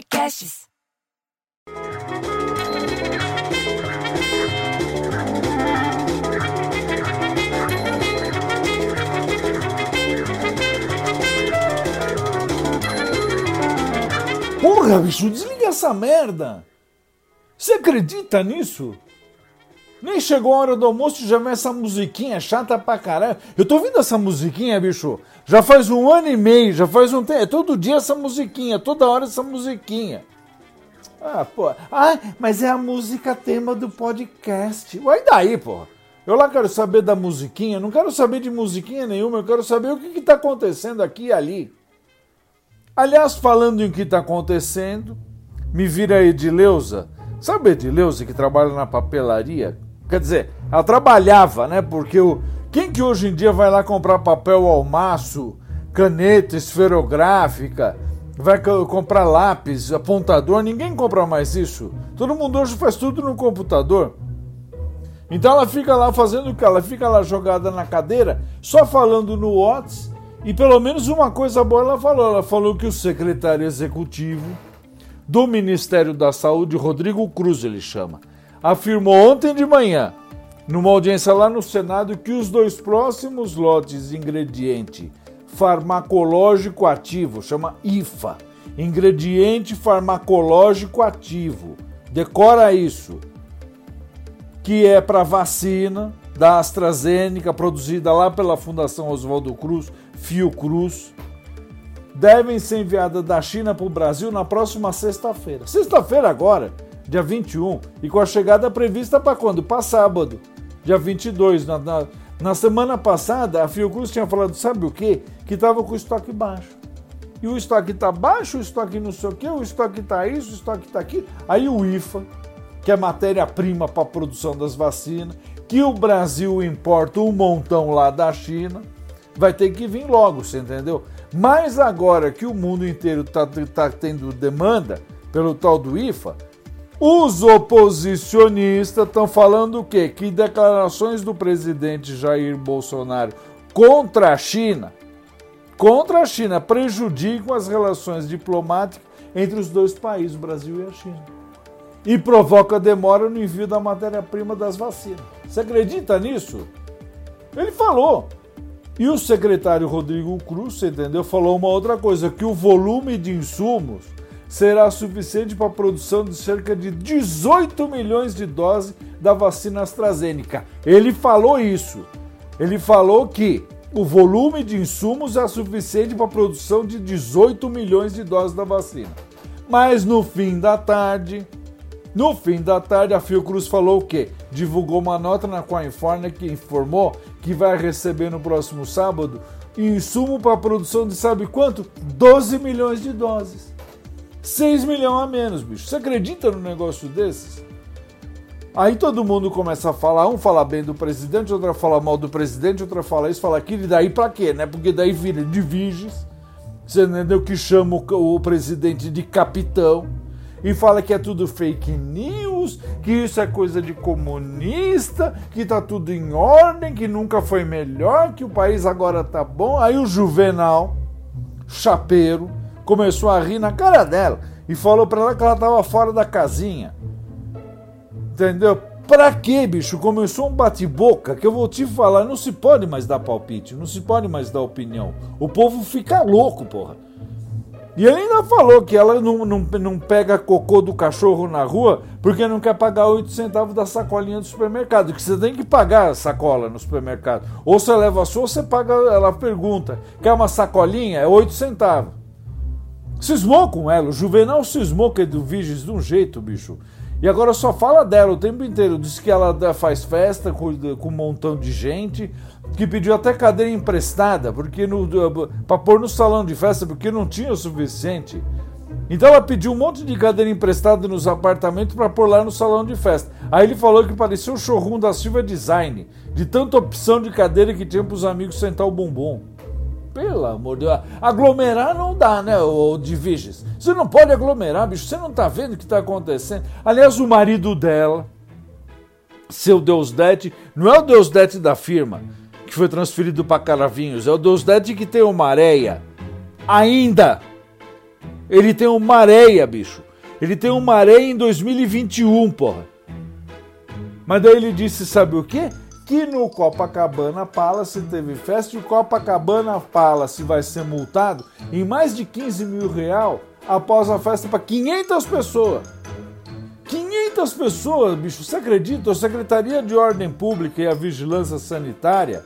Podcasts. Porra, bicho, desliga essa merda! Você acredita nisso? Nem chegou a hora do almoço e já vem essa musiquinha chata pra caralho. Eu tô ouvindo essa musiquinha, bicho, já faz um ano e meio, já faz um tempo. É todo dia essa musiquinha, toda hora essa musiquinha. Ah, pô. Ah, mas é a música tema do podcast. Ué, daí, pô? Eu lá quero saber da musiquinha, não quero saber de musiquinha nenhuma, eu quero saber o que, que tá acontecendo aqui e ali. Aliás, falando em que tá acontecendo, me vira a Edileuza. Sabe a Edileuza que trabalha na papelaria? Quer dizer, ela trabalhava, né? Porque o, quem que hoje em dia vai lá comprar papel ao maço, caneta esferográfica, vai comprar lápis, apontador? Ninguém compra mais isso. Todo mundo hoje faz tudo no computador. Então ela fica lá fazendo o que? Ela fica lá jogada na cadeira, só falando no WhatsApp. E pelo menos uma coisa boa ela falou. Ela falou que o secretário executivo do Ministério da Saúde, Rodrigo Cruz, ele chama, afirmou ontem de manhã, numa audiência lá no Senado, que os dois próximos lotes de ingrediente farmacológico ativo, chama IFA, ingrediente farmacológico ativo, decora isso, que é para vacina da AstraZeneca, produzida lá pela Fundação Oswaldo Cruz, Fiocruz, devem ser enviadas da China para o Brasil na próxima sexta-feira. Sexta-feira agora, dia 21, e com a chegada prevista para quando? Para sábado, dia 22. Na, na, na semana passada, a Fiocruz tinha falado, sabe o quê? Que estava com o estoque baixo. E o estoque está baixo, o estoque não sei o quê, o estoque está isso, o estoque está aqui. Aí o IFA, que é matéria-prima para a produção das vacinas, que o Brasil importa um montão lá da China, vai ter que vir logo, você entendeu? Mas agora que o mundo inteiro está tá tendo demanda pelo tal do IFA, os oposicionistas estão falando o quê? Que declarações do presidente Jair Bolsonaro contra a China, contra a China, prejudicam as relações diplomáticas entre os dois países, o Brasil e a China. E provoca demora no envio da matéria-prima das vacinas. Você acredita nisso? Ele falou. E o secretário Rodrigo Cruz, entendeu, falou uma outra coisa, que o volume de insumos será suficiente para a produção de cerca de 18 milhões de doses da vacina AstraZeneca. Ele falou isso. Ele falou que o volume de insumos é suficiente para a produção de 18 milhões de doses da vacina. Mas no fim da tarde, no fim da tarde, a Fiocruz falou o quê? Divulgou uma nota na Califórnia que informou que vai receber no próximo sábado insumo para a produção de sabe quanto? 12 milhões de doses. 6 milhões a menos, bicho. Você acredita num negócio desses? Aí todo mundo começa a falar, um fala bem do presidente, outro fala mal do presidente, outro fala isso, fala aquilo, e daí pra quê, né? Porque daí vira de viges, você entendeu? Que chama o, o presidente de capitão e fala que é tudo fake news, que isso é coisa de comunista, que tá tudo em ordem, que nunca foi melhor, que o país agora tá bom. Aí o Juvenal, chapeiro, começou a rir na cara dela e falou para ela que ela tava fora da casinha. Entendeu? Pra quê, bicho? Começou um bate-boca que eu vou te falar, não se pode mais dar palpite, não se pode mais dar opinião. O povo fica louco, porra. E ele ainda falou que ela não, não, não pega cocô do cachorro na rua porque não quer pagar 8 centavos da sacolinha do supermercado. Que você tem que pagar a sacola no supermercado. Ou você leva a sua, ou você paga. Ela pergunta: quer uma sacolinha? É 8 centavos. Cismou com ela. O Juvenal cismou que é do Vigis de um jeito, bicho. E agora só fala dela o tempo inteiro. Diz que ela faz festa com, um montão de gente que pediu até cadeira emprestada porque para pôr no salão de festa porque não tinha o suficiente. Então ela pediu um monte de cadeira emprestada nos apartamentos para pôr lá no salão de festa. Aí ele falou que parecia o showroom da Silva Design, de tanta opção de cadeira que tinha para os amigos sentar o bumbum. Pelo amor de Deus. Aglomerar não dá, né, o de Viges? Você não pode aglomerar, bicho. Você não tá vendo o que tá acontecendo. Aliás, o marido dela, seu Deus Dete, não é o Deus Dete da firma que foi transferido para Caravinhos, é o Deus Dete que tem uma areia ainda Ele tem uma areia, bicho. Ele tem uma areia em 2021, porra. Mas daí ele disse, sabe o quê? Que no Copacabana Palace teve festa e o Copacabana Palace vai ser multado em mais de 15 mil real após a festa para 500 pessoas. 500 pessoas, bicho, você acredita? A Secretaria de Ordem Pública e a Vigilância Sanitária,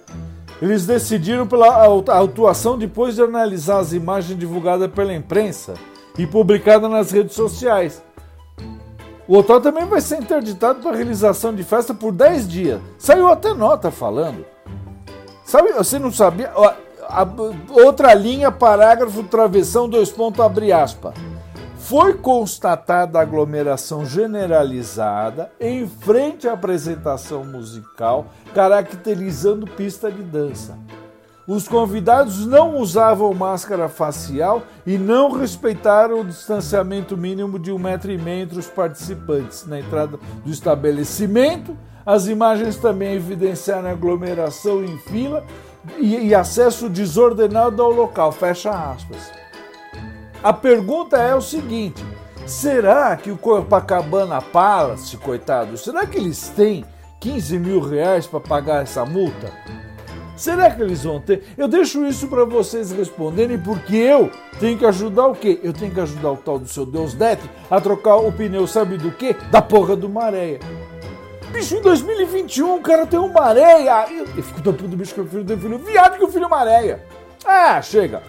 eles decidiram pela autuação depois de analisar as imagens divulgadas pela imprensa e publicadas nas redes sociais. O hotel também vai ser interditado para realização de festa por 10 dias. Saiu até nota falando. Sabe, você não sabia? outra linha, parágrafo, travessão, dois pontos, abre aspas. Foi constatada aglomeração generalizada em frente à apresentação musical, caracterizando pista de dança. Os convidados não usavam máscara facial e não respeitaram o distanciamento mínimo de um metro e meio entre os participantes na entrada do estabelecimento. As imagens também evidenciaram aglomeração em fila e, e acesso desordenado ao local. Fecha aspas. A pergunta é o seguinte: será que o Copacabana Palace, coitado, será que eles têm 15 mil reais para pagar essa multa? Será que eles vão ter? Eu deixo isso para vocês responderem, porque eu tenho que ajudar o quê? Eu tenho que ajudar o tal do seu Deus Neto a trocar o pneu, sabe do quê? Da porra do Maréia. Bicho, em 2021 o cara tem uma areia. Eu, eu fico tão puto, bicho, que eu filho tem filho viado que o filho é uma areia. Ah, chega.